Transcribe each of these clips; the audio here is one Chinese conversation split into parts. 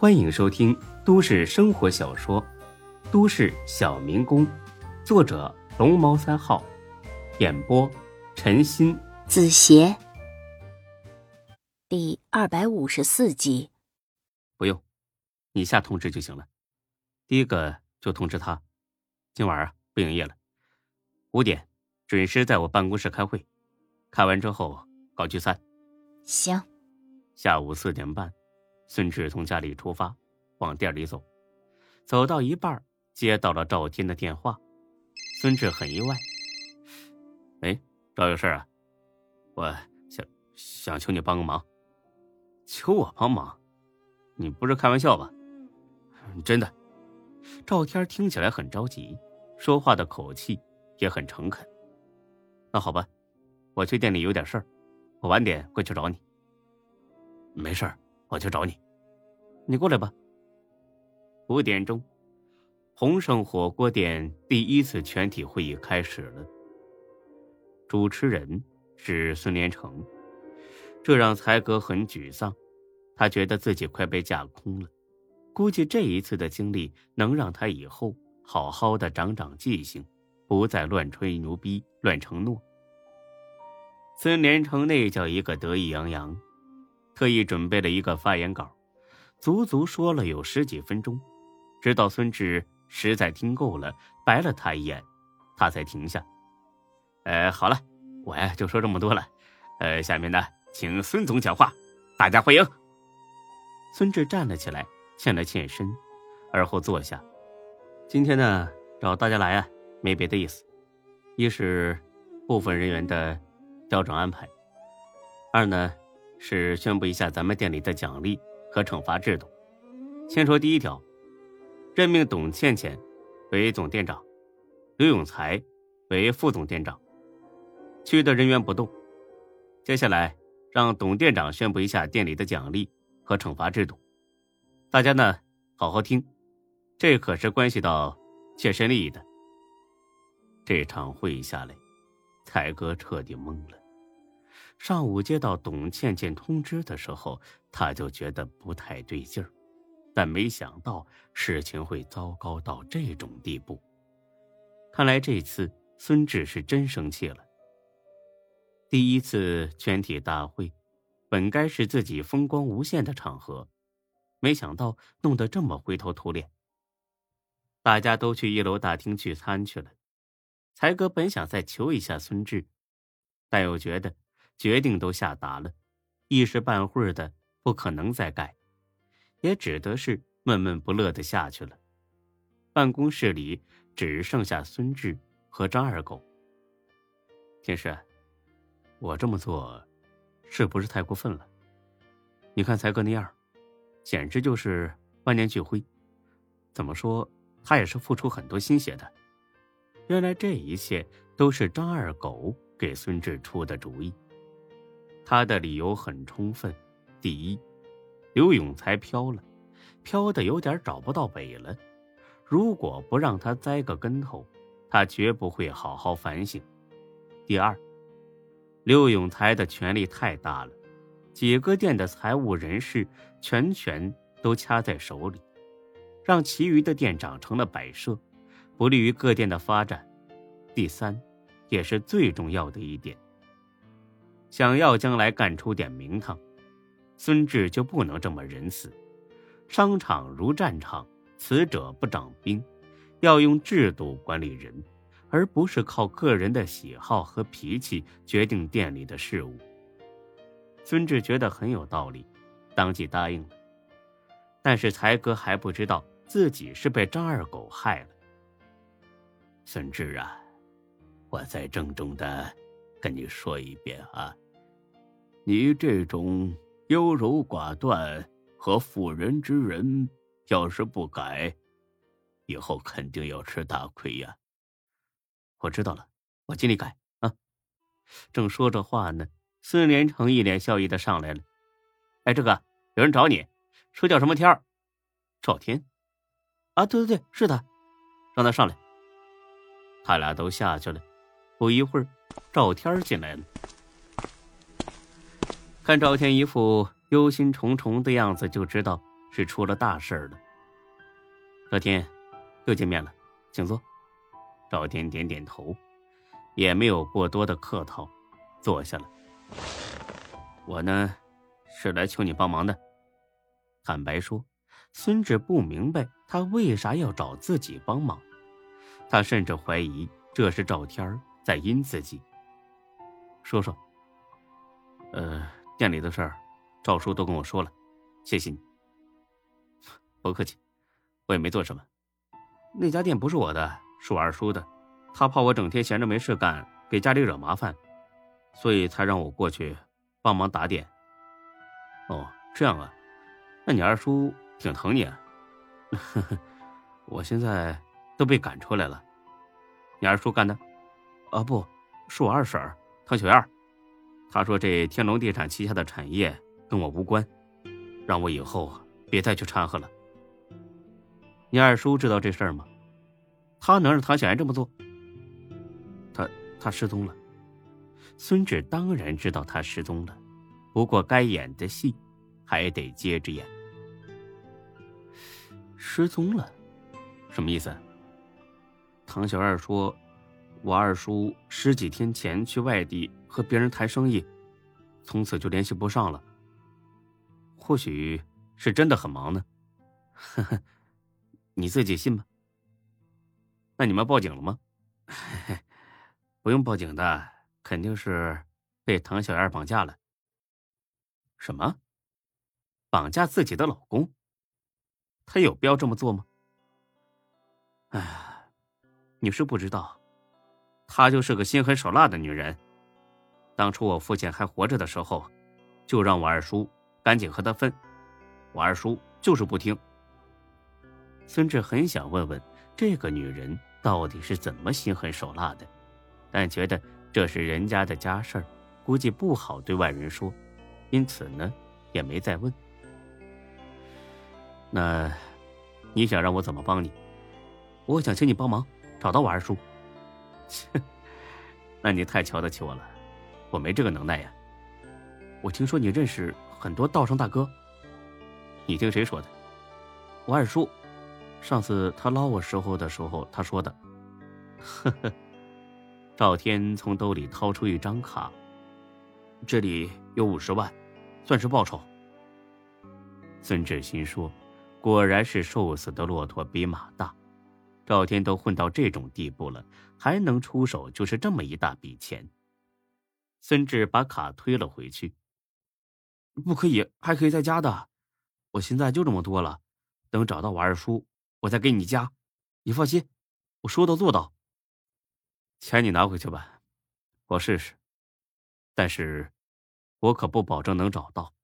欢迎收听都市生活小说《都市小民工》，作者龙猫三号，演播陈鑫、子邪，第二百五十四集。不用，你下通知就行了。第一个就通知他，今晚啊不营业了，五点准时在我办公室开会，开完之后搞聚餐。行。下午四点半。孙志从家里出发，往店里走，走到一半，接到了赵天的电话。孙志很意外：“哎，赵有事啊？我想想求你帮个忙。求我帮忙？你不是开玩笑吧？真的。”赵天听起来很着急，说话的口气也很诚恳。那好吧，我去店里有点事儿，我晚点过去找你。没事儿。我去找你，你过来吧。五点钟，鸿盛火锅店第一次全体会议开始了。主持人是孙连成，这让才哥很沮丧，他觉得自己快被架空了。估计这一次的经历能让他以后好好的长长记性，不再乱吹牛逼、乱承诺。孙连成那叫一个得意洋洋。特意准备了一个发言稿，足足说了有十几分钟，直到孙志实在听够了，白了他一眼，他才停下。呃，好了，我呀就说这么多了。呃，下面呢，请孙总讲话，大家欢迎。孙志站了起来，欠了欠身，而后坐下。今天呢，找大家来啊，没别的意思，一是部分人员的调整安排，二呢。是宣布一下咱们店里的奖励和惩罚制度。先说第一条，任命董倩倩为总店长，刘永才为副总店长，其余的人员不动。接下来让董店长宣布一下店里的奖励和惩罚制度。大家呢好好听，这可是关系到切身利益的。这场会议下来，才哥彻底懵了。上午接到董倩倩通知的时候，他就觉得不太对劲儿，但没想到事情会糟糕到这种地步。看来这次孙志是真生气了。第一次全体大会，本该是自己风光无限的场合，没想到弄得这么灰头土脸。大家都去一楼大厅聚餐去了，才哥本想再求一下孙志，但又觉得。决定都下达了，一时半会儿的不可能再改，也只得是闷闷不乐的下去了。办公室里只剩下孙志和张二狗。天师，我这么做，是不是太过分了？你看才哥那样，简直就是万念俱灰。怎么说，他也是付出很多心血的。原来这一切都是张二狗给孙志出的主意。他的理由很充分，第一，刘永才飘了，飘的有点找不到北了。如果不让他栽个跟头，他绝不会好好反省。第二，刘永才的权力太大了，几个店的财务人事全权都掐在手里，让其余的店长成了摆设，不利于各店的发展。第三，也是最重要的一点。想要将来干出点名堂，孙志就不能这么仁慈。商场如战场，此者不长兵，要用制度管理人，而不是靠个人的喜好和脾气决定店里的事务。孙志觉得很有道理，当即答应了。但是才哥还不知道自己是被张二狗害了。孙志啊，我再郑重的跟你说一遍啊。你这种优柔寡断和妇人之仁，要是不改，以后肯定要吃大亏呀。我知道了，我尽力改啊。正说着话呢，孙连成一脸笑意的上来了。哎，这个有人找你，说叫什么天儿？赵天。啊，对对对，是他，让他上来。他俩都下去了。不一会儿，赵天进来了。看赵天一副忧心忡忡的样子，就知道是出了大事了。赵天，又见面了，请坐。赵天点点头，也没有过多的客套，坐下了。我呢，是来求你帮忙的。坦白说，孙志不明白他为啥要找自己帮忙，他甚至怀疑这是赵天在阴自己。说说。呃，店里的事儿，赵叔都跟我说了，谢谢你。不客气，我也没做什么。那家店不是我的，是我二叔的，他怕我整天闲着没事干，给家里惹麻烦，所以才让我过去帮忙打点。哦，这样啊，那你二叔挺疼你啊。呵呵，我现在都被赶出来了。你二叔干的？啊，不是我二婶唐小燕。她说：“这天龙地产旗下的产业跟我无关，让我以后别再去掺和了。”你二叔知道这事儿吗？他能让唐小燕这么做？他他失踪了。孙志当然知道他失踪了，不过该演的戏还得接着演。失踪了，什么意思？唐小二说。我二叔十几天前去外地和别人谈生意，从此就联系不上了。或许是真的很忙呢，呵呵，你自己信吗？那你们报警了吗？不用报警的，肯定是被唐小燕绑架了。什么？绑架自己的老公？她有必要这么做吗？哎，你是不知道。她就是个心狠手辣的女人。当初我父亲还活着的时候，就让我二叔赶紧和她分，我二叔就是不听。孙志很想问问这个女人到底是怎么心狠手辣的，但觉得这是人家的家事儿，估计不好对外人说，因此呢，也没再问。那，你想让我怎么帮你？我想请你帮忙找到我二叔。切，那你太瞧得起我了，我没这个能耐呀。我听说你认识很多道上大哥，你听谁说的？我二叔，上次他捞我时候的时候他说的。呵呵，赵天从兜里掏出一张卡，这里有五十万，算是报酬。孙志新说：“果然是瘦死的骆驼比马大。”赵天都混到这种地步了，还能出手就是这么一大笔钱。孙志把卡推了回去。不可以，还可以再加的。我现在就这么多了，等找到我二叔，我再给你加。你放心，我说到做到。钱你拿回去吧，我试试。但是，我可不保证能找到。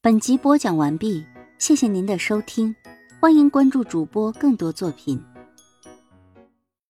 本集播讲完毕，谢谢您的收听，欢迎关注主播更多作品。